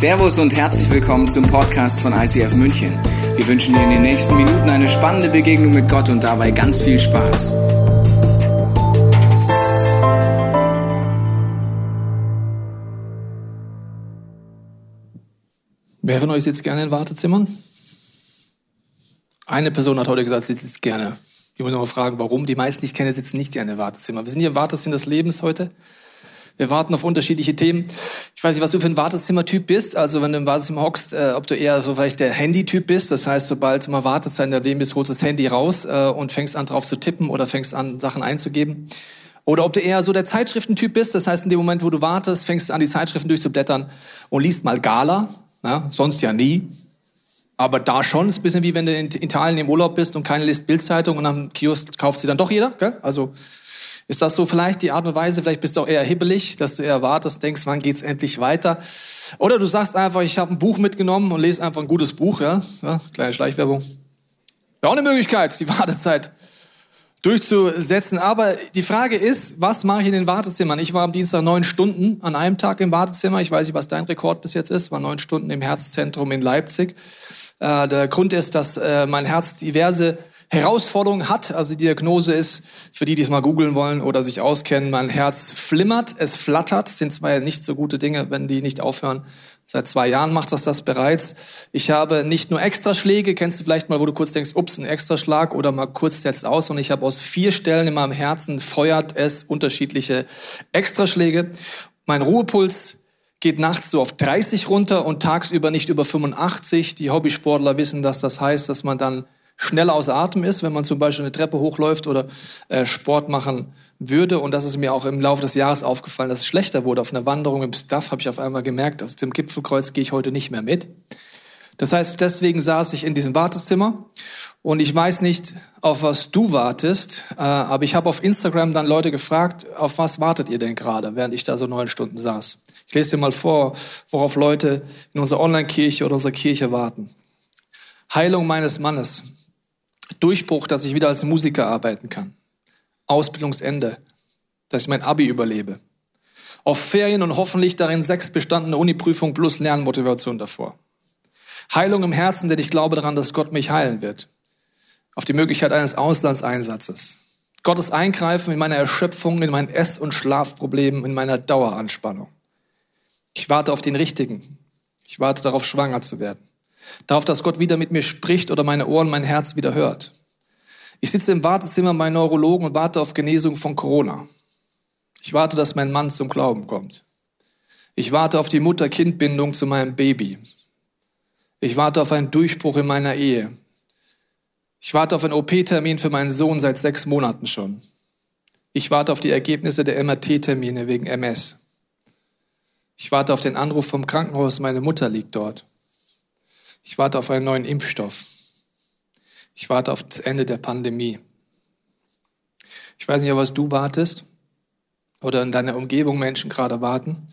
Servus und herzlich willkommen zum Podcast von ICF München. Wir wünschen dir in den nächsten Minuten eine spannende Begegnung mit Gott und dabei ganz viel Spaß. Wer von euch sitzt gerne in Wartezimmern? Eine Person hat heute gesagt, sie sitzt gerne. Ich muss noch mal fragen, warum. Die meisten, die ich kenne, sitzen nicht gerne im Wartezimmer. Wir sind hier im Wartezimmer des Lebens heute. Wir warten auf unterschiedliche Themen. Ich weiß nicht, was du für ein Wartezimmertyp bist. Also wenn du im Wartezimmer hockst, äh, ob du eher so vielleicht der Handy-Typ bist. Das heißt, sobald mal Wartezeit in deinem Leben ist, holst du das Handy raus äh, und fängst an drauf zu tippen oder fängst an, Sachen einzugeben. Oder ob du eher so der Zeitschriftentyp bist. Das heißt, in dem Moment, wo du wartest, fängst du an, die Zeitschriften durchzublättern und liest mal Gala. Ja, sonst ja nie. Aber da schon, ist ein bisschen wie wenn du in Italien im Urlaub bist und keine liest Bildzeitung und am Kiosk kauft sie dann doch jeder. Gell? Also ist das so vielleicht die Art und Weise? Vielleicht bist du auch eher hibbelig, dass du eher wartest, denkst, wann geht's endlich weiter? Oder du sagst einfach, ich habe ein Buch mitgenommen und lese einfach ein gutes Buch, ja? ja kleine Schleichwerbung. Wäre auch eine Möglichkeit, die Wartezeit durchzusetzen. Aber die Frage ist, was mache ich in den Wartezimmern? Ich war am Dienstag neun Stunden an einem Tag im Wartezimmer. Ich weiß nicht, was dein Rekord bis jetzt ist. War neun Stunden im Herzzentrum in Leipzig. Äh, der Grund ist, dass äh, mein Herz diverse Herausforderung hat. Also die Diagnose ist, für die, die es mal googeln wollen oder sich auskennen, mein Herz flimmert, es flattert. Das sind zwei nicht so gute Dinge, wenn die nicht aufhören. Seit zwei Jahren macht das das bereits. Ich habe nicht nur Extraschläge, kennst du vielleicht mal, wo du kurz denkst, ups, ein Extraschlag oder mal kurz setzt aus. Und ich habe aus vier Stellen in meinem Herzen feuert es unterschiedliche Extraschläge. Mein Ruhepuls geht nachts so auf 30 runter und tagsüber nicht über 85. Die Hobbysportler wissen, dass das heißt, dass man dann schnell außer Atem ist, wenn man zum Beispiel eine Treppe hochläuft oder äh, Sport machen würde. Und das ist mir auch im Laufe des Jahres aufgefallen, dass es schlechter wurde. Auf einer Wanderung im Staff habe ich auf einmal gemerkt, aus dem Gipfelkreuz gehe ich heute nicht mehr mit. Das heißt, deswegen saß ich in diesem Wartezimmer und ich weiß nicht, auf was du wartest, äh, aber ich habe auf Instagram dann Leute gefragt, auf was wartet ihr denn gerade, während ich da so neun Stunden saß. Ich lese dir mal vor, worauf Leute in unserer Online-Kirche oder unserer Kirche warten. Heilung meines Mannes. Durchbruch, dass ich wieder als Musiker arbeiten kann. Ausbildungsende, dass ich mein Abi überlebe. Auf Ferien und hoffentlich darin sechs bestandene Uniprüfung plus Lernmotivation davor. Heilung im Herzen, denn ich glaube daran, dass Gott mich heilen wird. Auf die Möglichkeit eines Auslandseinsatzes. Gottes Eingreifen in meine Erschöpfung, in meinen Ess- und Schlafproblemen, in meiner Daueranspannung. Ich warte auf den Richtigen. Ich warte darauf, schwanger zu werden. Darauf, dass Gott wieder mit mir spricht oder meine Ohren, mein Herz wieder hört. Ich sitze im Wartezimmer bei Neurologen und warte auf Genesung von Corona. Ich warte, dass mein Mann zum Glauben kommt. Ich warte auf die Mutter-Kind-Bindung zu meinem Baby. Ich warte auf einen Durchbruch in meiner Ehe. Ich warte auf einen OP-Termin für meinen Sohn seit sechs Monaten schon. Ich warte auf die Ergebnisse der MRT-Termine wegen MS. Ich warte auf den Anruf vom Krankenhaus, meine Mutter liegt dort. Ich warte auf einen neuen Impfstoff. Ich warte auf das Ende der Pandemie. Ich weiß nicht, auf was du wartest oder in deiner Umgebung Menschen gerade warten.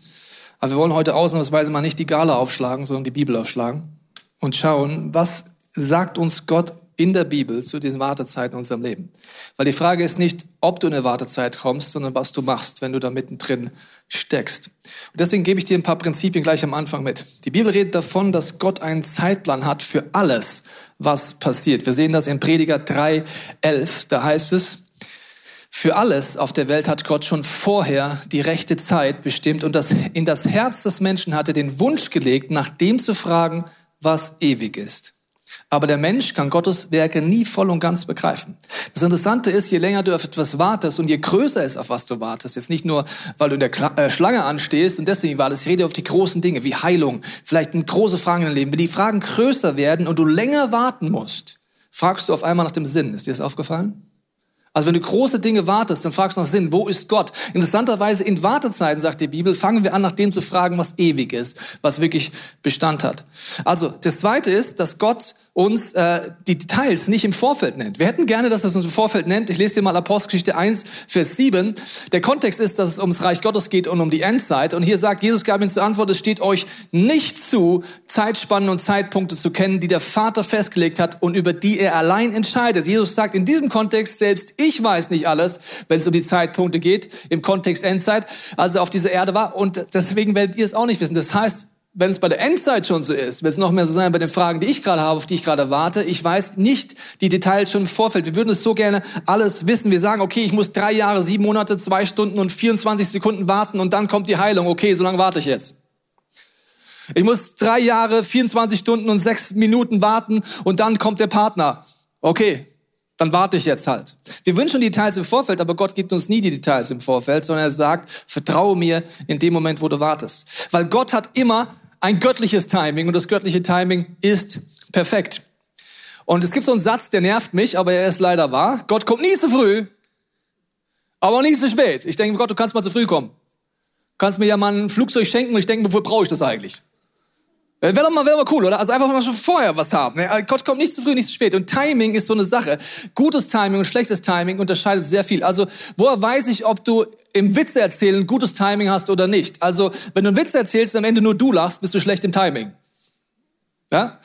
Aber wir wollen heute ausnahmsweise mal nicht die Gala aufschlagen, sondern die Bibel aufschlagen und schauen, was sagt uns Gott in der Bibel zu diesen Wartezeiten in unserem Leben. Weil die Frage ist nicht, ob du in eine Wartezeit kommst, sondern was du machst, wenn du da mittendrin steckst. Und deswegen gebe ich dir ein paar Prinzipien gleich am Anfang mit. Die Bibel redet davon, dass Gott einen Zeitplan hat für alles, was passiert. Wir sehen das in Prediger 3, 11. Da heißt es, für alles auf der Welt hat Gott schon vorher die rechte Zeit bestimmt und das in das Herz des Menschen hatte den Wunsch gelegt, nach dem zu fragen, was ewig ist. Aber der Mensch kann Gottes Werke nie voll und ganz begreifen. Das Interessante ist, je länger du auf etwas wartest und je größer ist, auf was du wartest, jetzt nicht nur, weil du in der Kla äh, Schlange anstehst und deswegen wartest, ich rede auf die großen Dinge wie Heilung, vielleicht große Fragen im Leben. Wenn die Fragen größer werden und du länger warten musst, fragst du auf einmal nach dem Sinn. Ist dir das aufgefallen? Also wenn du große Dinge wartest, dann fragst du nach Sinn, wo ist Gott? Interessanterweise in Wartezeiten, sagt die Bibel, fangen wir an, nach dem zu fragen, was ewig ist, was wirklich Bestand hat. Also das Zweite ist, dass Gott uns äh, die Details nicht im Vorfeld nennt. Wir hätten gerne, dass er es uns im Vorfeld nennt. Ich lese dir mal Apostelgeschichte 1, Vers 7. Der Kontext ist, dass es ums Reich Gottes geht und um die Endzeit. Und hier sagt, Jesus gab ihnen zur Antwort, es steht euch nicht zu, Zeitspannen und Zeitpunkte zu kennen, die der Vater festgelegt hat und über die er allein entscheidet. Jesus sagt in diesem Kontext selbst, ich weiß nicht alles, wenn es um die Zeitpunkte geht, im Kontext Endzeit, als er auf dieser Erde war. Und deswegen werdet ihr es auch nicht wissen. Das heißt, wenn es bei der Endzeit schon so ist, wird es noch mehr so sein bei den Fragen, die ich gerade habe, auf die ich gerade warte. Ich weiß nicht die Details schon im Vorfeld. Wir würden es so gerne alles wissen. Wir sagen, okay, ich muss drei Jahre, sieben Monate, zwei Stunden und 24 Sekunden warten und dann kommt die Heilung. Okay, so lange warte ich jetzt. Ich muss drei Jahre, 24 Stunden und sechs Minuten warten und dann kommt der Partner. Okay, dann warte ich jetzt halt. Wir wünschen die Details im Vorfeld, aber Gott gibt uns nie die Details im Vorfeld, sondern er sagt, vertraue mir in dem Moment, wo du wartest. Weil Gott hat immer ein göttliches Timing und das göttliche Timing ist perfekt. Und es gibt so einen Satz, der nervt mich, aber er ist leider wahr. Gott kommt nie zu früh, aber nie zu spät. Ich denke, Gott, du kannst mal zu früh kommen. Du kannst mir ja mal ein Flugzeug schenken und ich denke, wofür brauche ich das eigentlich? Wäre doch mal, wäre mal cool, oder? Also einfach mal schon vorher was haben. Gott kommt nicht zu früh, nicht zu spät. Und Timing ist so eine Sache. Gutes Timing und schlechtes Timing unterscheidet sehr viel. Also, woher weiß ich, ob du im Witze erzählen gutes Timing hast oder nicht? Also, wenn du einen Witz erzählst und am Ende nur du lachst, bist du schlecht im Timing. Ja?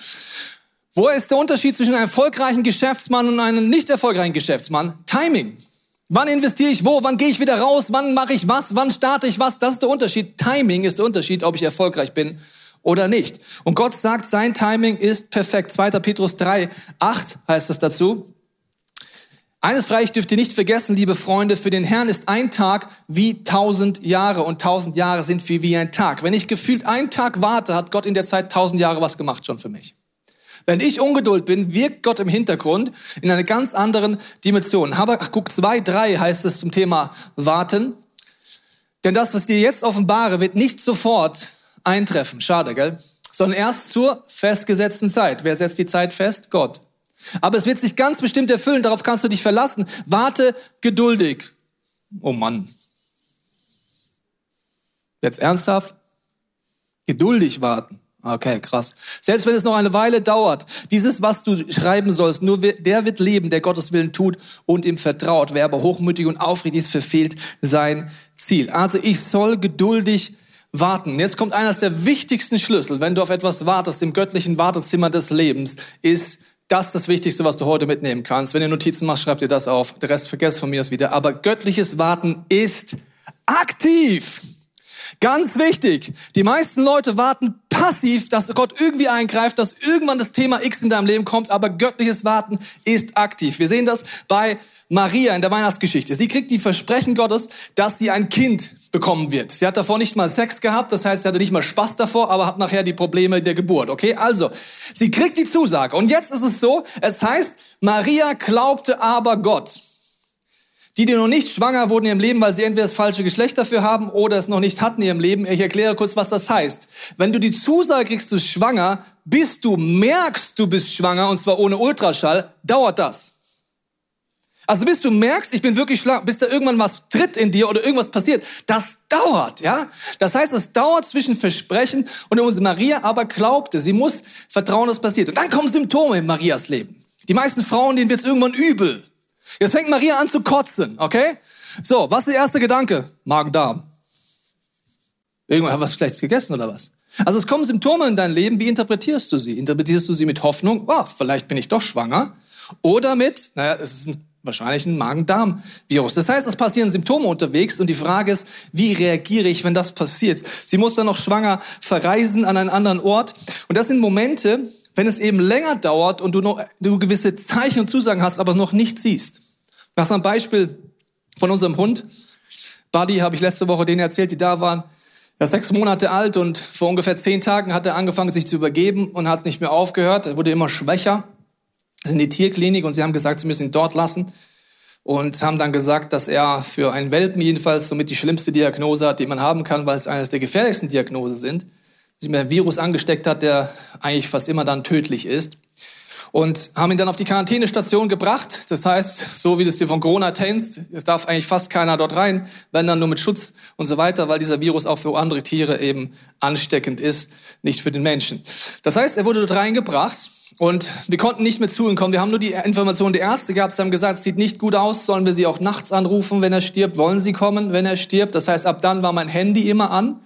Wo ist der Unterschied zwischen einem erfolgreichen Geschäftsmann und einem nicht erfolgreichen Geschäftsmann? Timing. Wann investiere ich wo? Wann gehe ich wieder raus? Wann mache ich was? Wann starte ich was? Das ist der Unterschied. Timing ist der Unterschied, ob ich erfolgreich bin oder nicht. Und Gott sagt, sein Timing ist perfekt. 2. Petrus 3, 8 heißt es dazu. Eines freilich dürft ihr nicht vergessen, liebe Freunde, für den Herrn ist ein Tag wie tausend Jahre und tausend Jahre sind wie, wie ein Tag. Wenn ich gefühlt einen Tag warte, hat Gott in der Zeit tausend Jahre was gemacht schon für mich. Wenn ich Ungeduld bin, wirkt Gott im Hintergrund in einer ganz anderen Dimension. Habakkuk 2, 3 heißt es zum Thema Warten. Denn das, was dir jetzt offenbare, wird nicht sofort eintreffen. Schade, gell? Sondern erst zur festgesetzten Zeit. Wer setzt die Zeit fest? Gott. Aber es wird sich ganz bestimmt erfüllen, darauf kannst du dich verlassen. Warte geduldig. Oh Mann. Jetzt ernsthaft? Geduldig warten. Okay, krass. Selbst wenn es noch eine Weile dauert, dieses, was du schreiben sollst, nur der wird leben, der Gottes Willen tut und ihm vertraut. Wer aber hochmütig und aufrichtig ist, verfehlt sein Ziel. Also ich soll geduldig warten. Jetzt kommt eines der wichtigsten Schlüssel, wenn du auf etwas wartest, im göttlichen Wartezimmer des Lebens, ist das das Wichtigste, was du heute mitnehmen kannst. Wenn ihr Notizen machst, schreib dir das auf. Der Rest vergesst von mir aus wieder. Aber göttliches Warten ist aktiv. Ganz wichtig. Die meisten Leute warten passiv, dass Gott irgendwie eingreift, dass irgendwann das Thema X in deinem Leben kommt, aber göttliches Warten ist aktiv. Wir sehen das bei Maria in der Weihnachtsgeschichte. Sie kriegt die Versprechen Gottes, dass sie ein Kind bekommen wird. Sie hat davor nicht mal Sex gehabt, das heißt, sie hatte nicht mal Spaß davor, aber hat nachher die Probleme der Geburt. Okay, also, sie kriegt die Zusage. Und jetzt ist es so, es heißt, Maria glaubte aber Gott. Die, die noch nicht schwanger wurden in ihrem Leben, weil sie entweder das falsche Geschlecht dafür haben oder es noch nicht hatten in ihrem Leben. Ich erkläre kurz, was das heißt. Wenn du die Zusage kriegst, du bist schwanger, bis du merkst, du bist schwanger, und zwar ohne Ultraschall, dauert das. Also bis du merkst, ich bin wirklich schwanger, bis da irgendwann was tritt in dir oder irgendwas passiert, das dauert, ja? Das heißt, es dauert zwischen Versprechen und unsere Maria aber glaubte, sie muss vertrauen, dass passiert. Und dann kommen Symptome in Marias Leben. Die meisten Frauen, denen wird es irgendwann übel. Jetzt fängt Maria an zu kotzen, okay? So, was ist der erste Gedanke? Magen-Darm. Irgendwann hat was Schlechtes gegessen oder was? Also es kommen Symptome in dein Leben, wie interpretierst du sie? Interpretierst du sie mit Hoffnung, oh, vielleicht bin ich doch schwanger? Oder mit, naja, es ist ein, wahrscheinlich ein Magen-Darm-Virus. Das heißt, es passieren Symptome unterwegs und die Frage ist, wie reagiere ich, wenn das passiert? Sie muss dann noch schwanger verreisen an einen anderen Ort. Und das sind Momente, wenn es eben länger dauert und du noch du gewisse Zeichen und Zusagen hast, aber noch nicht siehst. Nach so einem Beispiel von unserem Hund. Buddy habe ich letzte Woche denen erzählt, die da waren. Er ist sechs Monate alt und vor ungefähr zehn Tagen hat er angefangen, sich zu übergeben und hat nicht mehr aufgehört. Er wurde immer schwächer. Er ist in die Tierklinik und sie haben gesagt, sie müssen ihn dort lassen. Und haben dann gesagt, dass er für einen Welpen jedenfalls somit die schlimmste Diagnose hat, die man haben kann, weil es eines der gefährlichsten Diagnosen sind sich mit einem Virus angesteckt hat, der eigentlich fast immer dann tödlich ist. Und haben ihn dann auf die Quarantänestation gebracht. Das heißt, so wie du es dir von Corona kennst, es darf eigentlich fast keiner dort rein, wenn dann nur mit Schutz und so weiter, weil dieser Virus auch für andere Tiere eben ansteckend ist, nicht für den Menschen. Das heißt, er wurde dort reingebracht und wir konnten nicht mehr zu ihm kommen. Wir haben nur die Information der Ärzte gehabt. Sie haben gesagt, es sieht nicht gut aus. Sollen wir sie auch nachts anrufen, wenn er stirbt? Wollen sie kommen, wenn er stirbt? Das heißt, ab dann war mein Handy immer an.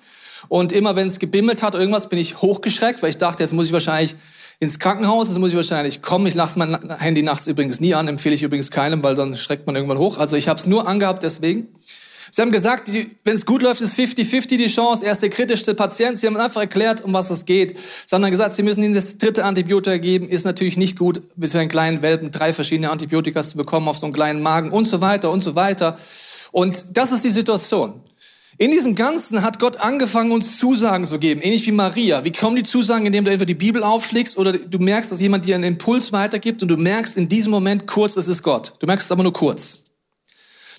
Und immer wenn es gebimmelt hat, irgendwas, bin ich hochgeschreckt, weil ich dachte, jetzt muss ich wahrscheinlich ins Krankenhaus, jetzt muss ich wahrscheinlich kommen. Ich lasse mein Handy nachts übrigens nie an, empfehle ich übrigens keinem, weil dann schreckt man irgendwann hoch. Also ich habe es nur angehabt deswegen. Sie haben gesagt, wenn es gut läuft, ist 50-50 die Chance. Er ist der kritischste Patient. Sie haben einfach erklärt, um was es geht. Sie haben dann gesagt, Sie müssen ihm das dritte Antibiotika geben. Ist natürlich nicht gut, bis für einen kleinen Welpen drei verschiedene Antibiotika zu bekommen auf so einen kleinen Magen und so weiter und so weiter. Und das ist die Situation. In diesem Ganzen hat Gott angefangen, uns Zusagen zu geben, ähnlich wie Maria. Wie kommen die Zusagen, indem du entweder die Bibel aufschlägst oder du merkst, dass jemand dir einen Impuls weitergibt und du merkst in diesem Moment kurz, es ist Gott. Du merkst es aber nur kurz.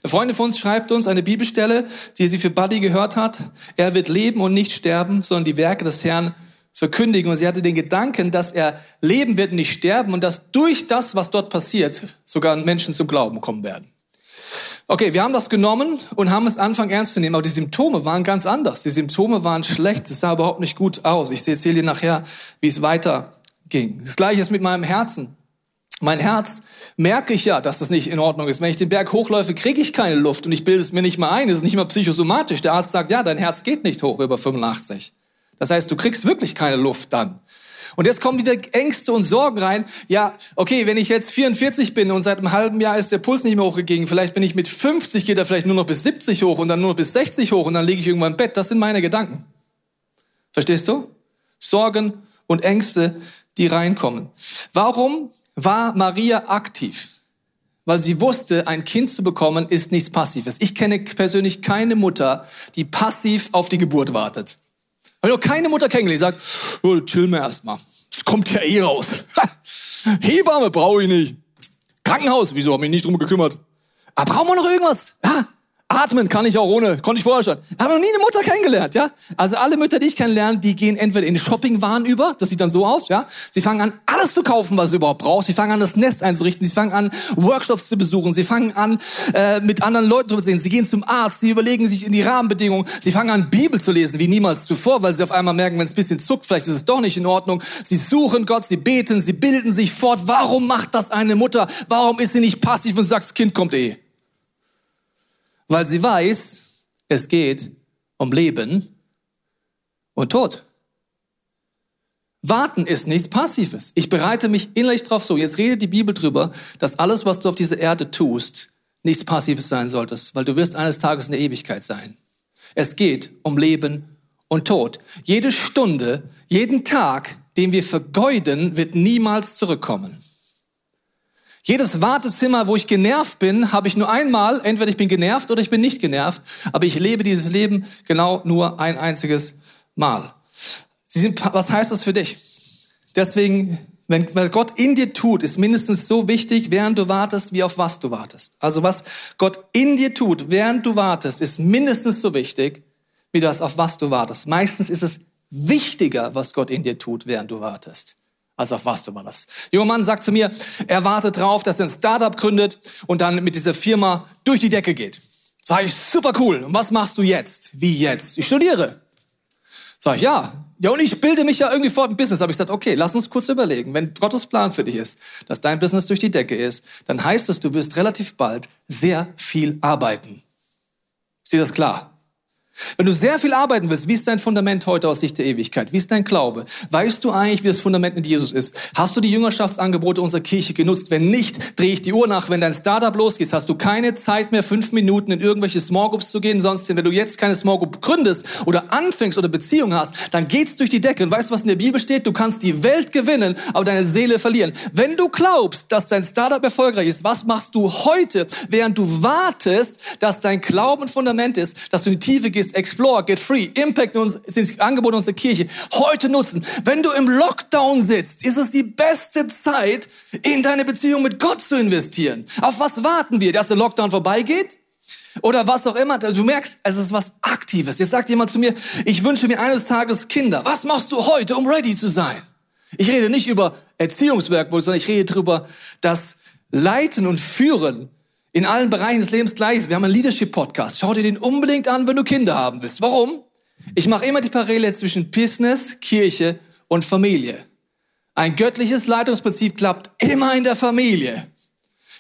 Eine Freundin von uns schreibt uns eine Bibelstelle, die sie für Buddy gehört hat. Er wird leben und nicht sterben, sondern die Werke des Herrn verkündigen. Und sie hatte den Gedanken, dass er leben wird und nicht sterben und dass durch das, was dort passiert, sogar Menschen zum Glauben kommen werden. Okay, wir haben das genommen und haben es anfangen ernst zu nehmen, aber die Symptome waren ganz anders. Die Symptome waren schlecht, es sah überhaupt nicht gut aus. Ich erzähle dir nachher, wie es weiterging. Das gleiche ist mit meinem Herzen. Mein Herz merke ich ja, dass das nicht in Ordnung ist. Wenn ich den Berg hochläufe, kriege ich keine Luft und ich bilde es mir nicht mal ein. Es ist nicht mal psychosomatisch. Der Arzt sagt, ja, dein Herz geht nicht hoch über 85. Das heißt, du kriegst wirklich keine Luft dann. Und jetzt kommen wieder Ängste und Sorgen rein. Ja, okay, wenn ich jetzt 44 bin und seit einem halben Jahr ist der Puls nicht mehr hochgegangen, vielleicht bin ich mit 50, geht er vielleicht nur noch bis 70 hoch und dann nur noch bis 60 hoch und dann liege ich irgendwann im Bett. Das sind meine Gedanken. Verstehst du? Sorgen und Ängste, die reinkommen. Warum war Maria aktiv? Weil sie wusste, ein Kind zu bekommen ist nichts Passives. Ich kenne persönlich keine Mutter, die passiv auf die Geburt wartet. Habe noch keine Mutter kennengelernt, die sagt, oh, chill mir erstmal. Das kommt ja eh raus. Hebamme brauche ich nicht. Krankenhaus, wieso habe ich mich nicht drum gekümmert? Aber brauchen wir noch irgendwas? Ja? Atmen kann ich auch ohne, konnte ich vorher schon. Habe noch nie eine Mutter kennengelernt, ja? Also alle Mütter, die ich kennenlerne, die gehen entweder in Shoppingwaren über, das sieht dann so aus, ja? Sie fangen an, alles zu kaufen, was sie überhaupt braucht. Sie fangen an, das Nest einzurichten. Sie fangen an, Workshops zu besuchen. Sie fangen an, äh, mit anderen Leuten zu sehen. Sie gehen zum Arzt. Sie überlegen sich in die Rahmenbedingungen. Sie fangen an, Bibel zu lesen, wie niemals zuvor, weil sie auf einmal merken, wenn es ein bisschen zuckt, vielleicht ist es doch nicht in Ordnung. Sie suchen Gott, sie beten, sie bilden sich fort. Warum macht das eine Mutter? Warum ist sie nicht passiv und sagt, das Kind kommt eh? Weil sie weiß, es geht um Leben und Tod. Warten ist nichts Passives. Ich bereite mich innerlich drauf so. Jetzt redet die Bibel drüber, dass alles, was du auf dieser Erde tust, nichts Passives sein solltest, weil du wirst eines Tages in der Ewigkeit sein. Es geht um Leben und Tod. Jede Stunde, jeden Tag, den wir vergeuden, wird niemals zurückkommen. Jedes Wartezimmer, wo ich genervt bin, habe ich nur einmal, entweder ich bin genervt oder ich bin nicht genervt, aber ich lebe dieses Leben genau nur ein einziges Mal. Sie sind, was heißt das für dich? Deswegen, wenn, weil Gott in dir tut, ist mindestens so wichtig, während du wartest, wie auf was du wartest. Also was Gott in dir tut, während du wartest, ist mindestens so wichtig, wie das, auf was du wartest. Meistens ist es wichtiger, was Gott in dir tut, während du wartest als auf was du das. Junger Mann sagt zu mir, er wartet drauf, dass er ein Startup gründet und dann mit dieser Firma durch die Decke geht. Sag ich, super cool. Und was machst du jetzt? Wie jetzt? Ich studiere. Sag ich, ja. Ja, und ich bilde mich ja irgendwie fort im Business. Habe ich gesagt, okay, lass uns kurz überlegen. Wenn Gottes Plan für dich ist, dass dein Business durch die Decke ist, dann heißt es, du wirst relativ bald sehr viel arbeiten. Ist dir das klar? Wenn du sehr viel arbeiten willst, wie ist dein Fundament heute aus Sicht der Ewigkeit? Wie ist dein Glaube? Weißt du eigentlich, wie das Fundament mit Jesus ist? Hast du die Jüngerschaftsangebote unserer Kirche genutzt? Wenn nicht, drehe ich die Uhr nach. Wenn dein Startup losgeht, hast du keine Zeit mehr, fünf Minuten in irgendwelche Small Groups zu gehen. Sonst, wenn du jetzt keine Small Group gründest oder anfängst oder Beziehungen hast, dann geht's durch die Decke. Und weißt du, was in der Bibel steht? Du kannst die Welt gewinnen, aber deine Seele verlieren. Wenn du glaubst, dass dein Startup erfolgreich ist, was machst du heute, während du wartest, dass dein Glauben Fundament ist, dass du in die Tiefe gehst, ist Explore, Get Free, Impact sind Angebote unserer Kirche. Heute nutzen. Wenn du im Lockdown sitzt, ist es die beste Zeit, in deine Beziehung mit Gott zu investieren. Auf was warten wir? Dass der Lockdown vorbeigeht? Oder was auch immer. Du merkst, es ist was Aktives. Jetzt sagt jemand zu mir, ich wünsche mir eines Tages Kinder. Was machst du heute, um ready zu sein? Ich rede nicht über Erziehungswerk, sondern ich rede darüber, dass Leiten und Führen in allen Bereichen des Lebens gleich ist. Wir haben einen Leadership-Podcast. Schau dir den unbedingt an, wenn du Kinder haben willst. Warum? Ich mache immer die Parallele zwischen Business, Kirche und Familie. Ein göttliches Leitungsprinzip klappt immer in der Familie.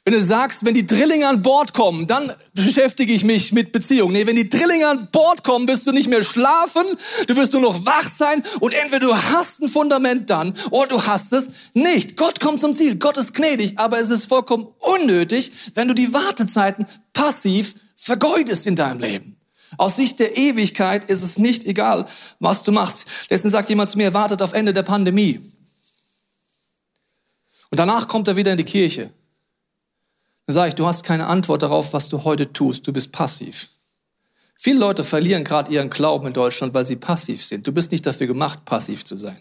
Wenn du sagst, wenn die Drillinge an Bord kommen, dann beschäftige ich mich mit Beziehungen. Nee, wenn die Drillinge an Bord kommen, wirst du nicht mehr schlafen, du wirst nur noch wach sein und entweder du hast ein Fundament dann oder du hast es nicht. Gott kommt zum Ziel, Gott ist gnädig, aber es ist vollkommen unnötig, wenn du die Wartezeiten passiv vergeudest in deinem Leben. Aus Sicht der Ewigkeit ist es nicht egal, was du machst. Letztens sagt jemand zu mir, wartet auf Ende der Pandemie. Und danach kommt er wieder in die Kirche. Dann sage ich, du hast keine Antwort darauf, was du heute tust. Du bist passiv. Viele Leute verlieren gerade ihren Glauben in Deutschland, weil sie passiv sind. Du bist nicht dafür gemacht, passiv zu sein.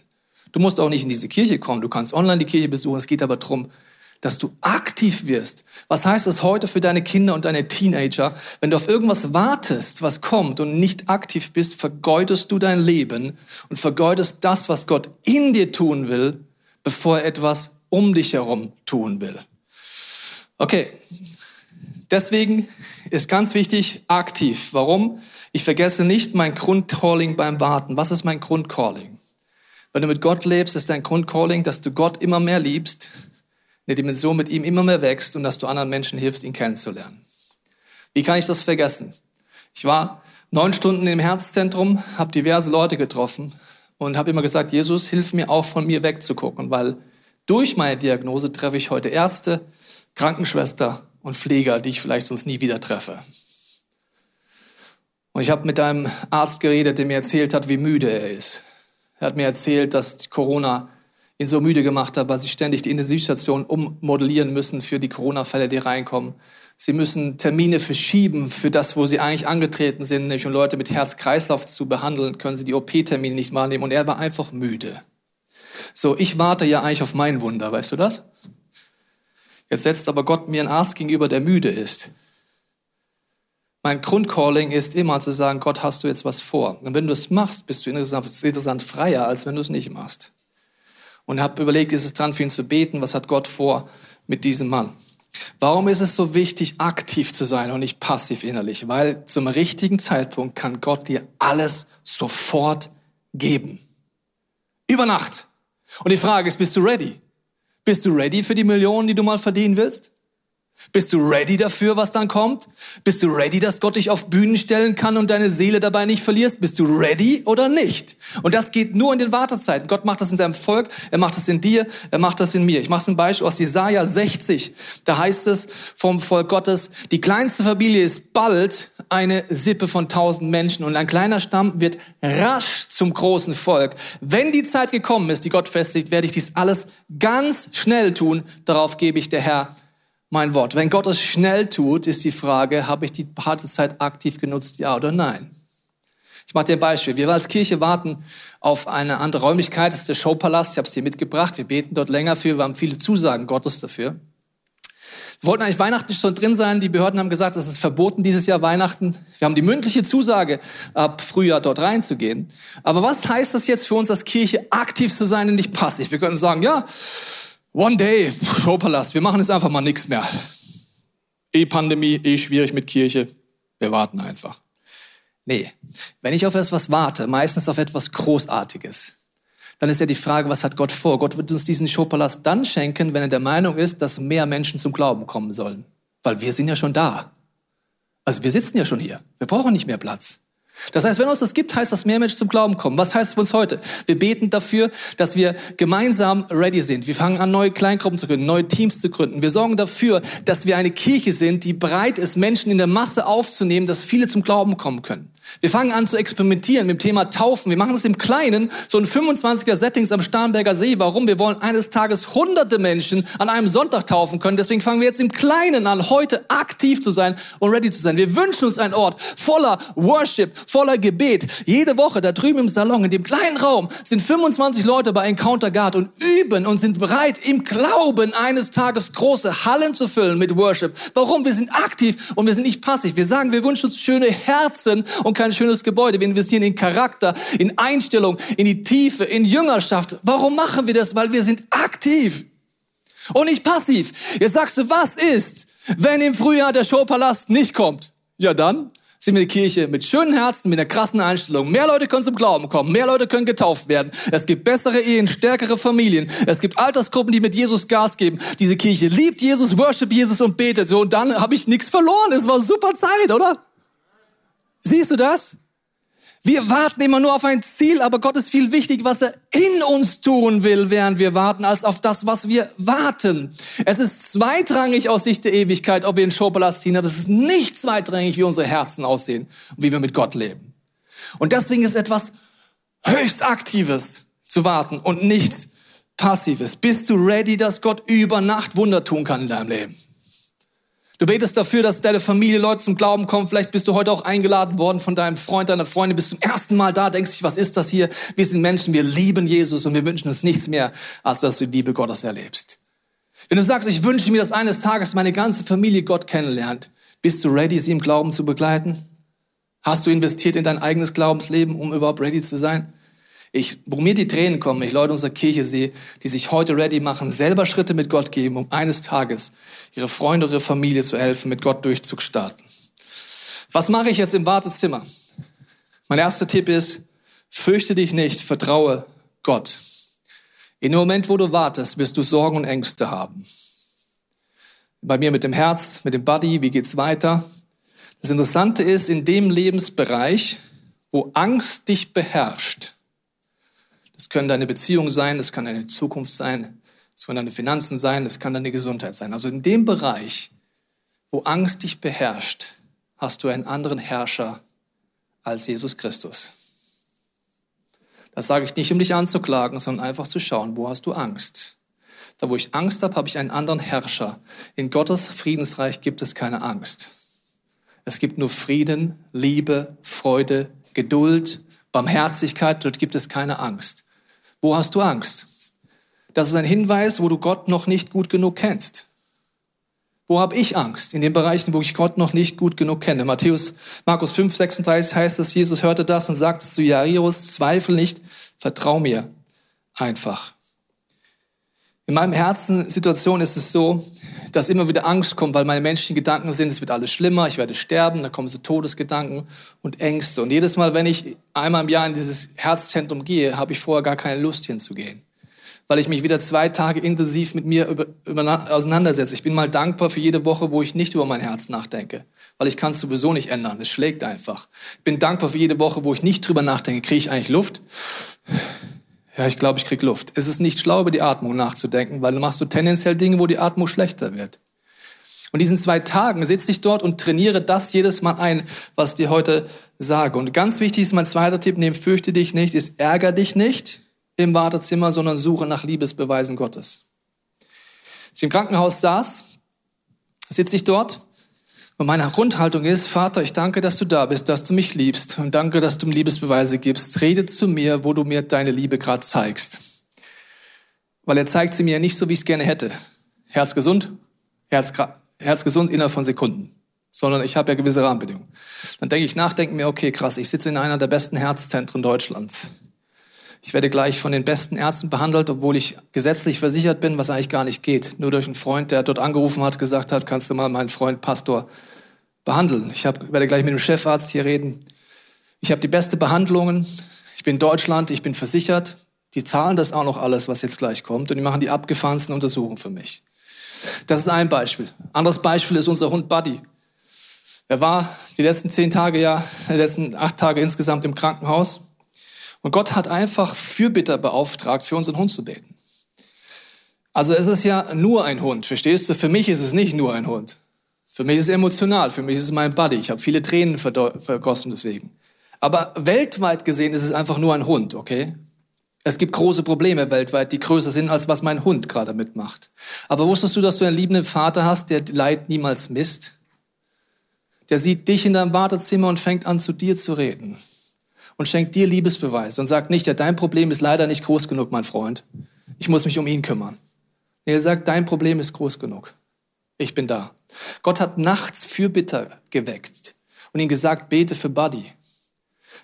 Du musst auch nicht in diese Kirche kommen. Du kannst online die Kirche besuchen. Es geht aber darum, dass du aktiv wirst. Was heißt das heute für deine Kinder und deine Teenager? Wenn du auf irgendwas wartest, was kommt und nicht aktiv bist, vergeudest du dein Leben und vergeudest das, was Gott in dir tun will, bevor er etwas um dich herum tun will. Okay, deswegen ist ganz wichtig aktiv. Warum? Ich vergesse nicht mein Grundcalling beim Warten. Was ist mein Grundcalling? Wenn du mit Gott lebst, ist dein Grundcalling, dass du Gott immer mehr liebst, eine Dimension mit ihm immer mehr wächst und dass du anderen Menschen hilfst, ihn kennenzulernen. Wie kann ich das vergessen? Ich war neun Stunden im Herzzentrum, habe diverse Leute getroffen und habe immer gesagt, Jesus, hilf mir auch von mir wegzugucken, weil durch meine Diagnose treffe ich heute Ärzte, Krankenschwester und Pfleger, die ich vielleicht sonst nie wieder treffe. Und ich habe mit einem Arzt geredet, der mir erzählt hat, wie müde er ist. Er hat mir erzählt, dass Corona ihn so müde gemacht hat, weil sie ständig die Intensivstation ummodellieren müssen für die Corona-Fälle, die reinkommen. Sie müssen Termine verschieben für das, wo sie eigentlich angetreten sind, nämlich um Leute mit Herz-Kreislauf zu behandeln, können sie die OP-Termine nicht wahrnehmen. Und er war einfach müde. So, ich warte ja eigentlich auf mein Wunder, weißt du das? Jetzt setzt aber Gott mir einen Arzt gegenüber, der müde ist. Mein Grundcalling ist immer zu sagen, Gott, hast du jetzt was vor? Und wenn du es machst, bist du interessant freier, als wenn du es nicht machst und habe überlegt, ist es dran für ihn zu beten? Was hat Gott vor mit diesem Mann? Warum ist es so wichtig, aktiv zu sein und nicht passiv innerlich? Weil zum richtigen Zeitpunkt kann Gott dir alles sofort geben. Über Nacht. Und die Frage ist, bist du ready? Bist du ready für die Millionen, die du mal verdienen willst? Bist du ready dafür, was dann kommt? Bist du ready, dass Gott dich auf Bühnen stellen kann und deine Seele dabei nicht verlierst? Bist du ready oder nicht? Und das geht nur in den Wartezeiten. Gott macht das in seinem Volk, er macht das in dir, er macht das in mir. Ich mache ein Beispiel aus Jesaja 60. Da heißt es vom Volk Gottes, die kleinste Familie ist bald eine Sippe von tausend Menschen und ein kleiner Stamm wird rasch zum großen Volk. Wenn die Zeit gekommen ist, die Gott festigt, werde ich dies alles ganz schnell tun. Darauf gebe ich der Herr mein Wort. Wenn Gott es schnell tut, ist die Frage, habe ich die harte Zeit aktiv genutzt, ja oder nein? Ich mache dir ein Beispiel. Wir als Kirche warten auf eine andere Räumlichkeit, das ist der Showpalast. Ich habe es dir mitgebracht. Wir beten dort länger für. Wir haben viele Zusagen Gottes dafür. Wir wollten eigentlich Weihnachten schon drin sein. Die Behörden haben gesagt, es ist verboten dieses Jahr Weihnachten. Wir haben die mündliche Zusage, ab Frühjahr dort reinzugehen. Aber was heißt das jetzt für uns als Kirche, aktiv zu sein und nicht passiv? Wir können sagen, ja, One day, Showpalast, wir machen jetzt einfach mal nichts mehr. Eh Pandemie, eh schwierig mit Kirche. Wir warten einfach. Nee, wenn ich auf etwas warte, meistens auf etwas Großartiges, dann ist ja die Frage, was hat Gott vor? Gott wird uns diesen Showpalast dann schenken, wenn er der Meinung ist, dass mehr Menschen zum Glauben kommen sollen. Weil wir sind ja schon da. Also wir sitzen ja schon hier. Wir brauchen nicht mehr Platz. Das heißt, wenn uns das gibt, heißt das, mehr Menschen zum Glauben kommen. Was heißt es für uns heute? Wir beten dafür, dass wir gemeinsam ready sind. Wir fangen an, neue Kleingruppen zu gründen, neue Teams zu gründen. Wir sorgen dafür, dass wir eine Kirche sind, die bereit ist, Menschen in der Masse aufzunehmen, dass viele zum Glauben kommen können. Wir fangen an zu experimentieren mit dem Thema Taufen. Wir machen das im Kleinen, so ein 25er Settings am Starnberger See. Warum? Wir wollen eines Tages hunderte Menschen an einem Sonntag taufen können. Deswegen fangen wir jetzt im Kleinen an, heute aktiv zu sein und ready zu sein. Wir wünschen uns einen Ort voller Worship, voller Gebet. Jede Woche da drüben im Salon, in dem kleinen Raum, sind 25 Leute bei Encounter Guard und üben und sind bereit, im Glauben eines Tages große Hallen zu füllen mit Worship. Warum? Wir sind aktiv und wir sind nicht passiv. Wir sagen, wir wünschen uns schöne Herzen und kein schönes Gebäude. Wir investieren in Charakter, in Einstellung, in die Tiefe, in Jüngerschaft. Warum machen wir das? Weil wir sind aktiv und nicht passiv. Jetzt sagst du, was ist, wenn im Frühjahr der Showpalast nicht kommt? Ja, dann sind wir eine Kirche mit schönen Herzen, mit einer krassen Einstellung. Mehr Leute können zum Glauben kommen, mehr Leute können getauft werden. Es gibt bessere Ehen, stärkere Familien. Es gibt Altersgruppen, die mit Jesus Gas geben. Diese Kirche liebt Jesus, worship Jesus und betet. So, und dann habe ich nichts verloren. Es war super Zeit, oder? Siehst du das? Wir warten immer nur auf ein Ziel, aber Gott ist viel wichtig, was er in uns tun will, während wir warten, als auf das, was wir warten. Es ist zweitrangig aus Sicht der Ewigkeit, ob wir in Schopalast ziehen, aber es ist nicht zweitrangig, wie unsere Herzen aussehen und wie wir mit Gott leben. Und deswegen ist etwas höchst Aktives zu warten und nichts Passives. Bist du ready, dass Gott über Nacht Wunder tun kann in deinem Leben? Du betest dafür, dass deine Familie, Leute zum Glauben kommen. Vielleicht bist du heute auch eingeladen worden von deinem Freund, deiner Freundin. Bist zum ersten Mal da, denkst dich, was ist das hier? Wir sind Menschen, wir lieben Jesus und wir wünschen uns nichts mehr, als dass du die Liebe Gottes erlebst. Wenn du sagst, ich wünsche mir, dass eines Tages meine ganze Familie Gott kennenlernt, bist du ready, sie im Glauben zu begleiten? Hast du investiert in dein eigenes Glaubensleben, um überhaupt ready zu sein? Ich, wo mir die Tränen kommen, ich Leute unserer Kirche sehe, die sich heute ready machen, selber Schritte mit Gott geben, um eines Tages ihre Freunde, ihre Familie zu helfen, mit Gott durchzustarten. Was mache ich jetzt im Wartezimmer? Mein erster Tipp ist, fürchte dich nicht, vertraue Gott. In dem Moment, wo du wartest, wirst du Sorgen und Ängste haben. Bei mir mit dem Herz, mit dem Body, wie geht's weiter? Das Interessante ist, in dem Lebensbereich, wo Angst dich beherrscht, das können deine Beziehungen sein, das kann deine Zukunft sein, das können deine Finanzen sein, das kann deine Gesundheit sein. Also in dem Bereich, wo Angst dich beherrscht, hast du einen anderen Herrscher als Jesus Christus. Das sage ich nicht, um dich anzuklagen, sondern einfach zu schauen, wo hast du Angst. Da, wo ich Angst habe, habe ich einen anderen Herrscher. In Gottes Friedensreich gibt es keine Angst. Es gibt nur Frieden, Liebe, Freude, Geduld, Barmherzigkeit. Dort gibt es keine Angst. Wo hast du Angst? Das ist ein Hinweis, wo du Gott noch nicht gut genug kennst. Wo habe ich Angst? In den Bereichen, wo ich Gott noch nicht gut genug kenne. Matthäus, Markus 5, 36 heißt es, Jesus hörte das und sagte zu Jairus, zweifel nicht, vertrau mir einfach. In meinem Herzenssituation ist es so, dass immer wieder Angst kommt, weil meine menschlichen Gedanken sind, es wird alles schlimmer, ich werde sterben, da kommen so Todesgedanken und Ängste. Und jedes Mal, wenn ich einmal im Jahr in dieses Herzzentrum gehe, habe ich vorher gar keine Lust hinzugehen. Weil ich mich wieder zwei Tage intensiv mit mir über, über, auseinandersetze. Ich bin mal dankbar für jede Woche, wo ich nicht über mein Herz nachdenke. Weil ich kann es sowieso nicht ändern. Es schlägt einfach. Ich bin dankbar für jede Woche, wo ich nicht drüber nachdenke. Kriege ich eigentlich Luft? Ja, ich glaube, ich krieg Luft. Es ist nicht schlau, über die Atmung nachzudenken, weil dann machst du tendenziell Dinge, wo die Atmung schlechter wird. Und diesen zwei Tagen sitze ich dort und trainiere das jedes Mal ein, was ich dir heute sage. Und ganz wichtig ist mein zweiter Tipp, neben fürchte dich nicht, ist ärger dich nicht im Wartezimmer, sondern suche nach Liebesbeweisen Gottes. Als ich im Krankenhaus saß, sitze ich dort und meine Grundhaltung ist, Vater, ich danke, dass du da bist, dass du mich liebst und danke, dass du mir Liebesbeweise gibst. Rede zu mir, wo du mir deine Liebe gerade zeigst. Weil er zeigt sie mir nicht so, wie ich es gerne hätte. Herz gesund, Herz, Herz gesund innerhalb von Sekunden. Sondern ich habe ja gewisse Rahmenbedingungen. Dann denke ich nach, denke mir, okay, krass, ich sitze in einer der besten Herzzentren Deutschlands. Ich werde gleich von den besten Ärzten behandelt, obwohl ich gesetzlich versichert bin, was eigentlich gar nicht geht. Nur durch einen Freund, der dort angerufen hat, gesagt hat, kannst du mal meinen Freund Pastor behandeln. Ich hab, werde gleich mit dem Chefarzt hier reden. Ich habe die beste Behandlungen. Ich bin in Deutschland, ich bin versichert. Die zahlen das auch noch alles, was jetzt gleich kommt. Und die machen die abgefahrensten Untersuchungen für mich. Das ist ein Beispiel. Anderes Beispiel ist unser Hund Buddy. Er war die letzten zehn Tage, ja, die letzten acht Tage insgesamt im Krankenhaus. Und Gott hat einfach Fürbitter beauftragt, für unseren Hund zu beten. Also es ist ja nur ein Hund, verstehst du? Für mich ist es nicht nur ein Hund. Für mich ist es emotional, für mich ist es mein Buddy. Ich habe viele Tränen vergossen deswegen. Aber weltweit gesehen ist es einfach nur ein Hund, okay? Es gibt große Probleme weltweit, die größer sind, als was mein Hund gerade mitmacht. Aber wusstest du, dass du einen liebenden Vater hast, der Leid niemals misst? Der sieht dich in deinem Wartezimmer und fängt an, zu dir zu reden und schenkt dir Liebesbeweis und sagt nicht, ja, dein Problem ist leider nicht groß genug, mein Freund. Ich muss mich um ihn kümmern. Er sagt, dein Problem ist groß genug. Ich bin da. Gott hat nachts Fürbitter geweckt und ihm gesagt, bete für Buddy.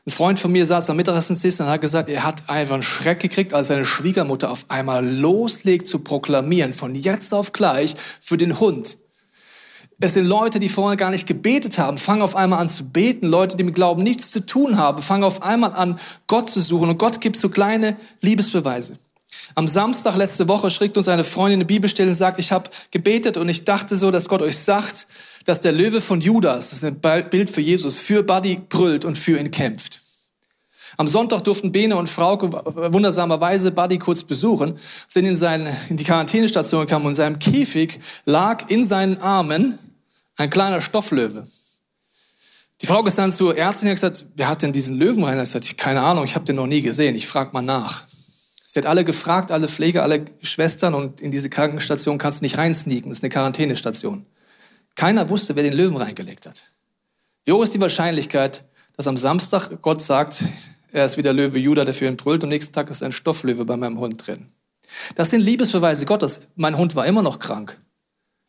Ein Freund von mir saß am Mittagessentisch und hat gesagt, er hat einfach einen Schreck gekriegt, als seine Schwiegermutter auf einmal loslegt zu proklamieren, von jetzt auf gleich für den Hund. Es sind Leute, die vorher gar nicht gebetet haben, fangen auf einmal an zu beten. Leute, die mit Glauben nichts zu tun haben, fangen auf einmal an, Gott zu suchen. Und Gott gibt so kleine Liebesbeweise. Am Samstag letzte Woche schrieb uns eine Freundin eine Bibelstelle und sagt, ich habe gebetet und ich dachte so, dass Gott euch sagt, dass der Löwe von Judas, das ist ein Bild für Jesus, für Buddy brüllt und für ihn kämpft. Am Sonntag durften Bene und Frauke wundersamerweise Buddy kurz besuchen, sind in, seine, in die Quarantänestation gekommen und in seinem Käfig lag in seinen Armen ein kleiner Stofflöwe. Die Frau ist dann zur Ärztin und hat gesagt, wer hat denn diesen Löwen rein? Er hat keine Ahnung, ich habe den noch nie gesehen, ich frage mal nach. Sie hat alle gefragt, alle Pfleger, alle Schwestern und in diese Krankenstation kannst du nicht reinsneaken, das ist eine Quarantänestation. Keiner wusste, wer den Löwen reingelegt hat. Wie hoch ist die Wahrscheinlichkeit, dass am Samstag Gott sagt, er ist wie der Löwe Judah, der für ihn brüllt und am nächsten Tag ist ein Stofflöwe bei meinem Hund drin. Das sind Liebesbeweise Gottes. Mein Hund war immer noch krank.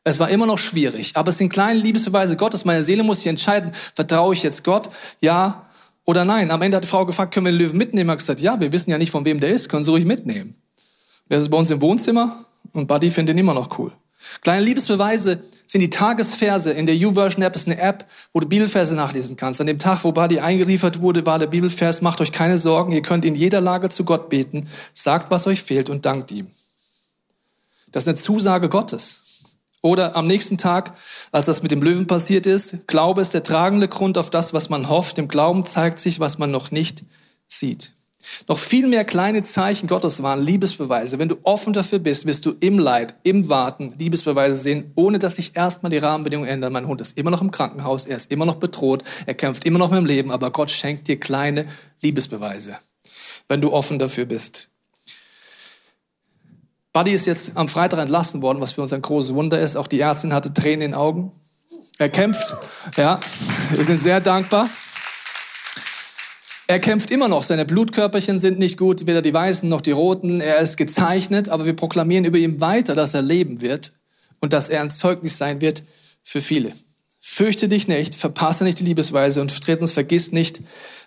Es war immer noch schwierig, aber es sind kleine Liebesbeweise Gottes. Meine Seele muss sich entscheiden, vertraue ich jetzt Gott, ja oder nein. Am Ende hat die Frau gefragt, können wir den Löwen mitnehmen? Er hat gesagt, ja, wir wissen ja nicht, von wem der ist, können Sie ruhig mitnehmen. Der ist bei uns im Wohnzimmer und Buddy findet ihn immer noch cool. Kleine Liebesbeweise sind die Tagesverse. In der YouVersion App ist eine App, wo du Bibelverse nachlesen kannst. An dem Tag, wo Buddy eingeliefert wurde, war der Bibelvers, macht euch keine Sorgen, ihr könnt in jeder Lage zu Gott beten, sagt, was euch fehlt und dankt ihm. Das ist eine Zusage Gottes. Oder am nächsten Tag, als das mit dem Löwen passiert ist, Glaube ist der tragende Grund auf das, was man hofft. Im Glauben zeigt sich, was man noch nicht sieht. Noch viel mehr kleine Zeichen Gottes waren Liebesbeweise. Wenn du offen dafür bist, wirst du im Leid, im Warten Liebesbeweise sehen, ohne dass sich erstmal die Rahmenbedingungen ändern. Mein Hund ist immer noch im Krankenhaus, er ist immer noch bedroht, er kämpft immer noch mit dem Leben, aber Gott schenkt dir kleine Liebesbeweise, wenn du offen dafür bist. Buddy ist jetzt am Freitag entlassen worden, was für uns ein großes Wunder ist. Auch die Ärztin hatte Tränen in den Augen. Er kämpft, ja, wir sind sehr dankbar. Er kämpft immer noch. Seine Blutkörperchen sind nicht gut, weder die weißen noch die roten. Er ist gezeichnet, aber wir proklamieren über ihm weiter, dass er leben wird und dass er ein Zeugnis sein wird für viele. Fürchte dich nicht, verpasse nicht die Liebesweise und drittens vergiss nicht,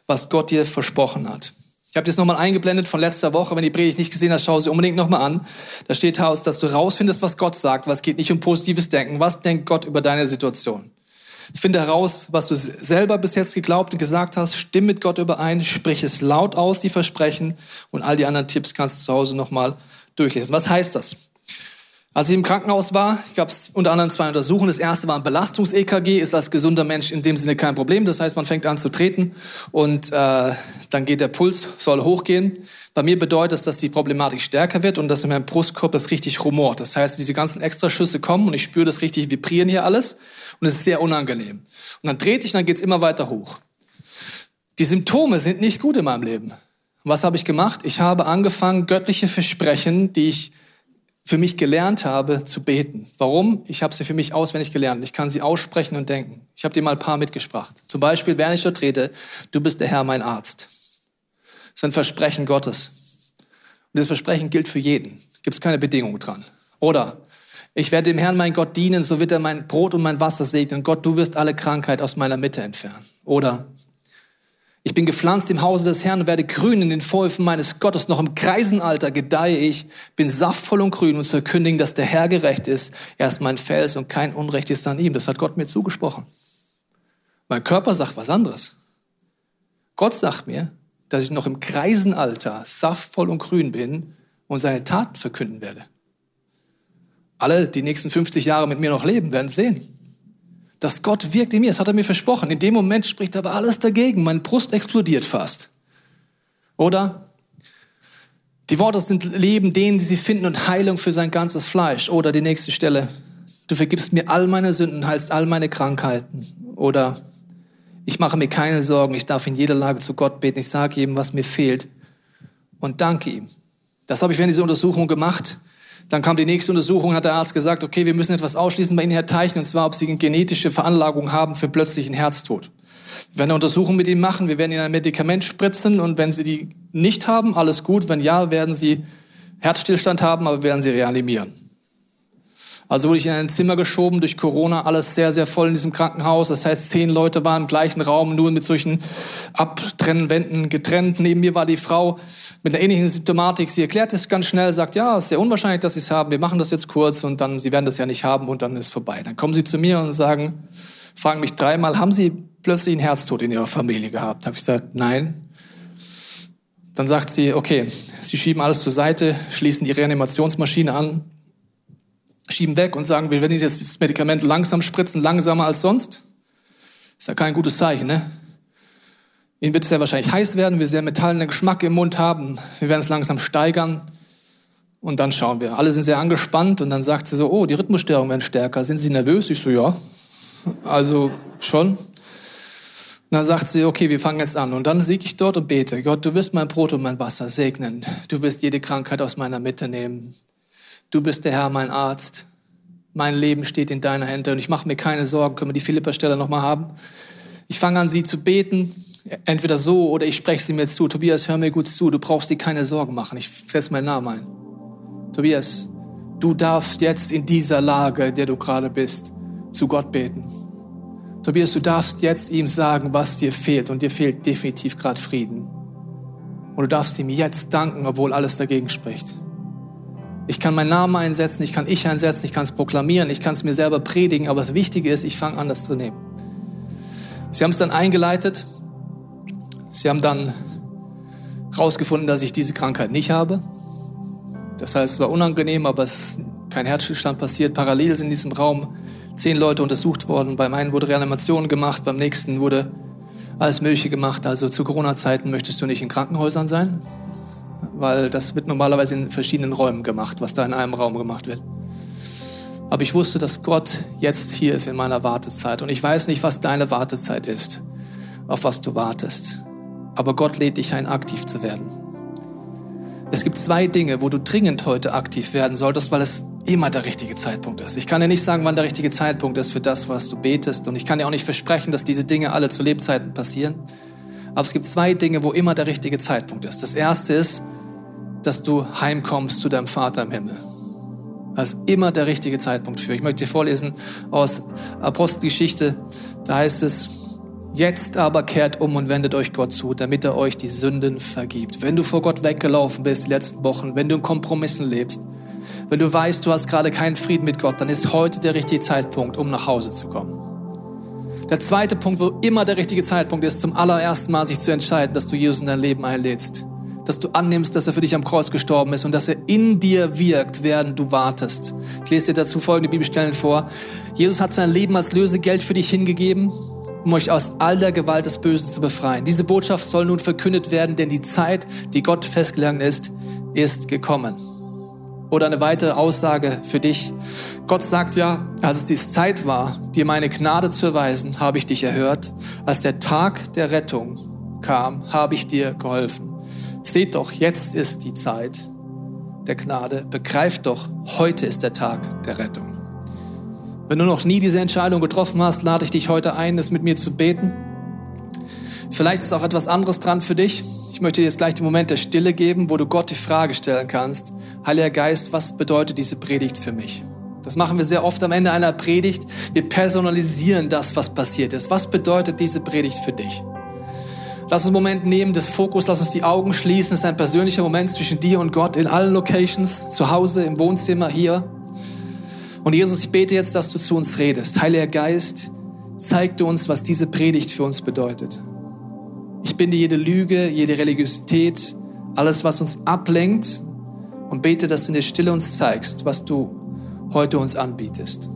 was Gott dir versprochen hat. Ich habe das nochmal eingeblendet von letzter Woche. Wenn die Predigt nicht gesehen hast, schau sie unbedingt nochmal an. Da steht Haus, dass du rausfindest, was Gott sagt. Was geht nicht um positives Denken. Was denkt Gott über deine Situation? Finde heraus, was du selber bis jetzt geglaubt und gesagt hast. Stimm mit Gott überein. Sprich es laut aus, die Versprechen. Und all die anderen Tipps kannst du zu Hause nochmal durchlesen. Was heißt das? Als ich im Krankenhaus war, gab es unter anderem zwei Untersuchungen. Das erste war ein Belastungs-EKG, ist als gesunder Mensch in dem Sinne kein Problem. Das heißt, man fängt an zu treten und äh, dann geht der Puls, soll hochgehen. Bei mir bedeutet das, dass die Problematik stärker wird und dass in meinem Brustkorb es richtig rumort. Das heißt, diese ganzen Extraschüsse kommen und ich spüre das richtig vibrieren hier alles und es ist sehr unangenehm. Und dann trete ich, dann geht's immer weiter hoch. Die Symptome sind nicht gut in meinem Leben. was habe ich gemacht? Ich habe angefangen, göttliche Versprechen, die ich für mich gelernt habe, zu beten. Warum? Ich habe sie für mich auswendig gelernt. Ich kann sie aussprechen und denken. Ich habe dir mal ein paar mitgebracht. Zum Beispiel, während ich dort trete, du bist der Herr, mein Arzt. Das ist ein Versprechen Gottes. Und dieses Versprechen gilt für jeden. Gibt es keine Bedingung dran. Oder ich werde dem Herrn, mein Gott, dienen, so wird er mein Brot und mein Wasser segnen. Gott, du wirst alle Krankheit aus meiner Mitte entfernen. Oder ich bin gepflanzt im Hause des Herrn und werde grün in den Vorhöfen meines Gottes. Noch im Kreisenalter gedeihe ich, bin saftvoll und grün und zu erkündigen, dass der Herr gerecht ist. Er ist mein Fels und kein Unrecht ist an ihm. Das hat Gott mir zugesprochen. Mein Körper sagt was anderes. Gott sagt mir, dass ich noch im Kreisenalter saftvoll und grün bin und seine Taten verkünden werde. Alle, die nächsten 50 Jahre mit mir noch leben, werden sehen dass Gott wirkt in mir. Das hat er mir versprochen. In dem Moment spricht aber alles dagegen. Mein Brust explodiert fast. Oder? Die Worte sind Leben denen, die sie finden und Heilung für sein ganzes Fleisch. Oder die nächste Stelle. Du vergibst mir all meine Sünden, heilst all meine Krankheiten. Oder ich mache mir keine Sorgen, ich darf in jeder Lage zu Gott beten, ich sage ihm, was mir fehlt und danke ihm. Das habe ich während dieser Untersuchung gemacht. Dann kam die nächste Untersuchung, hat der Arzt gesagt, okay, wir müssen etwas ausschließen bei Ihnen, Herr Teichen, und zwar, ob Sie eine genetische Veranlagung haben für plötzlichen Herztod. Wir werden eine Untersuchung mit Ihnen machen, wir werden Ihnen ein Medikament spritzen und wenn Sie die nicht haben, alles gut. Wenn ja, werden Sie Herzstillstand haben, aber werden Sie reanimieren. Also wurde ich in ein Zimmer geschoben durch Corona, alles sehr, sehr voll in diesem Krankenhaus. Das heißt, zehn Leute waren im gleichen Raum, nur mit solchen Abtrennwänden getrennt. Neben mir war die Frau mit einer ähnlichen Symptomatik. Sie erklärt es ganz schnell, sagt, ja, es ist sehr unwahrscheinlich, dass Sie es haben. Wir machen das jetzt kurz und dann, Sie werden das ja nicht haben und dann ist es vorbei. Dann kommen Sie zu mir und sagen, fragen mich dreimal, haben Sie plötzlich einen Herztod in Ihrer Familie gehabt? Habe ich gesagt, nein. Dann sagt sie, okay, Sie schieben alles zur Seite, schließen die Reanimationsmaschine an, schieben weg und sagen, wir werden jetzt das Medikament langsam spritzen, langsamer als sonst. Ist ja kein gutes Zeichen, ne? Ihnen wird es sehr wahrscheinlich heiß werden, wir sehr metallenen Geschmack im Mund haben, wir werden es langsam steigern und dann schauen wir. Alle sind sehr angespannt und dann sagt sie so, oh, die Rhythmusstörungen werden stärker. Sind Sie nervös? Ich so, ja. Also schon. Und dann sagt sie, okay, wir fangen jetzt an. Und dann siege ich dort und bete. Gott, du wirst mein Brot und mein Wasser segnen. Du wirst jede Krankheit aus meiner Mitte nehmen. Du bist der Herr, mein Arzt. Mein Leben steht in deiner Hände und ich mache mir keine Sorgen. Können wir die Philippa-Stelle nochmal haben? Ich fange an, sie zu beten. Entweder so oder ich spreche sie mir zu. Tobias, hör mir gut zu. Du brauchst dir keine Sorgen machen. Ich setze meinen Namen ein. Tobias, du darfst jetzt in dieser Lage, der du gerade bist, zu Gott beten. Tobias, du darfst jetzt ihm sagen, was dir fehlt. Und dir fehlt definitiv gerade Frieden. Und du darfst ihm jetzt danken, obwohl alles dagegen spricht. Ich kann meinen Namen einsetzen, ich kann ich einsetzen, ich kann es proklamieren, ich kann es mir selber predigen, aber das Wichtige ist, ich fange an, das zu nehmen. Sie haben es dann eingeleitet. Sie haben dann herausgefunden, dass ich diese Krankheit nicht habe. Das heißt, es war unangenehm, aber es ist kein Herzstillstand passiert. Parallel sind in diesem Raum zehn Leute untersucht worden. Beim einen wurde Reanimation gemacht, beim nächsten wurde alles Mögliche gemacht. Also zu Corona-Zeiten möchtest du nicht in Krankenhäusern sein, weil das wird normalerweise in verschiedenen Räumen gemacht, was da in einem Raum gemacht wird. Aber ich wusste, dass Gott jetzt hier ist in meiner Wartezeit. Und ich weiß nicht, was deine Wartezeit ist, auf was du wartest. Aber Gott lädt dich ein, aktiv zu werden. Es gibt zwei Dinge, wo du dringend heute aktiv werden solltest, weil es immer der richtige Zeitpunkt ist. Ich kann dir nicht sagen, wann der richtige Zeitpunkt ist für das, was du betest. Und ich kann dir auch nicht versprechen, dass diese Dinge alle zu Lebzeiten passieren. Aber es gibt zwei Dinge, wo immer der richtige Zeitpunkt ist. Das erste ist, dass du heimkommst zu deinem Vater im Himmel. Das ist immer der richtige Zeitpunkt für. Ich möchte dir vorlesen aus Apostelgeschichte. Da heißt es, Jetzt aber kehrt um und wendet euch Gott zu, damit er euch die Sünden vergibt. Wenn du vor Gott weggelaufen bist die letzten Wochen, wenn du in Kompromissen lebst, wenn du weißt, du hast gerade keinen Frieden mit Gott, dann ist heute der richtige Zeitpunkt, um nach Hause zu kommen. Der zweite Punkt, wo immer der richtige Zeitpunkt ist, zum allerersten Mal sich zu entscheiden, dass du Jesus in dein Leben einlädst. Dass du annimmst, dass er für dich am Kreuz gestorben ist und dass er in dir wirkt, während du wartest. Ich lese dir dazu folgende Bibelstellen vor. Jesus hat sein Leben als Lösegeld für dich hingegeben um euch aus all der Gewalt des Bösen zu befreien. Diese Botschaft soll nun verkündet werden, denn die Zeit, die Gott festgelegt ist, ist gekommen. Oder eine weitere Aussage für dich. Gott sagt ja, als es die Zeit war, dir meine Gnade zu erweisen, habe ich dich erhört. Als der Tag der Rettung kam, habe ich dir geholfen. Seht doch, jetzt ist die Zeit der Gnade. Begreift doch, heute ist der Tag der Rettung. Wenn du noch nie diese Entscheidung getroffen hast, lade ich dich heute ein, es mit mir zu beten. Vielleicht ist auch etwas anderes dran für dich. Ich möchte dir jetzt gleich den Moment der Stille geben, wo du Gott die Frage stellen kannst. Heiliger Geist, was bedeutet diese Predigt für mich? Das machen wir sehr oft am Ende einer Predigt. Wir personalisieren das, was passiert ist. Was bedeutet diese Predigt für dich? Lass uns einen Moment nehmen des Fokus, lass uns die Augen schließen. Es ist ein persönlicher Moment zwischen dir und Gott in allen Locations, zu Hause, im Wohnzimmer, hier. Und Jesus, ich bete jetzt, dass du zu uns redest. Heiliger Geist, zeig du uns, was diese Predigt für uns bedeutet. Binde jede Lüge, jede Religiosität, alles, was uns ablenkt und bete, dass du in der Stille uns zeigst, was du heute uns anbietest.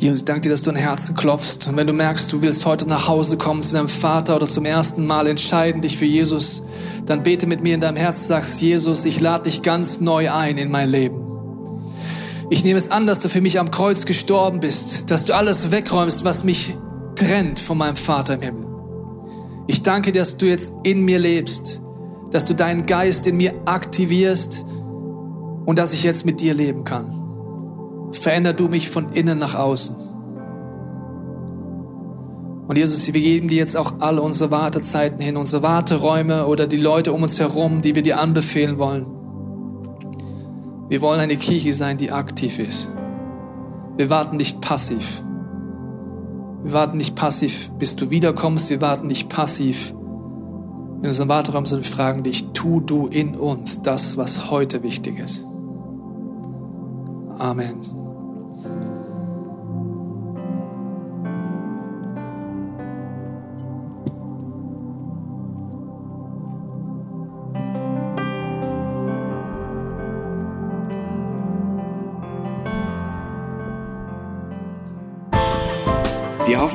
Jesus, ich danke dir, dass du ein Herzen klopfst. Und wenn du merkst, du willst heute nach Hause kommen zu deinem Vater oder zum ersten Mal entscheiden dich für Jesus, dann bete mit mir in deinem Herzen, sagst, Jesus, ich lade dich ganz neu ein in mein Leben. Ich nehme es an, dass du für mich am Kreuz gestorben bist, dass du alles wegräumst, was mich trennt von meinem Vater im Himmel. Ich danke dir, dass du jetzt in mir lebst, dass du deinen Geist in mir aktivierst und dass ich jetzt mit dir leben kann. Veränder du mich von innen nach außen. Und Jesus, wir geben dir jetzt auch alle unsere Wartezeiten hin, unsere Warteräume oder die Leute um uns herum, die wir dir anbefehlen wollen. Wir wollen eine Kirche sein, die aktiv ist. Wir warten nicht passiv. Wir warten nicht passiv, bis du wiederkommst. Wir warten nicht passiv in unserem Warteraum, sondern wir fragen dich, tu du in uns das, was heute wichtig ist. Amen.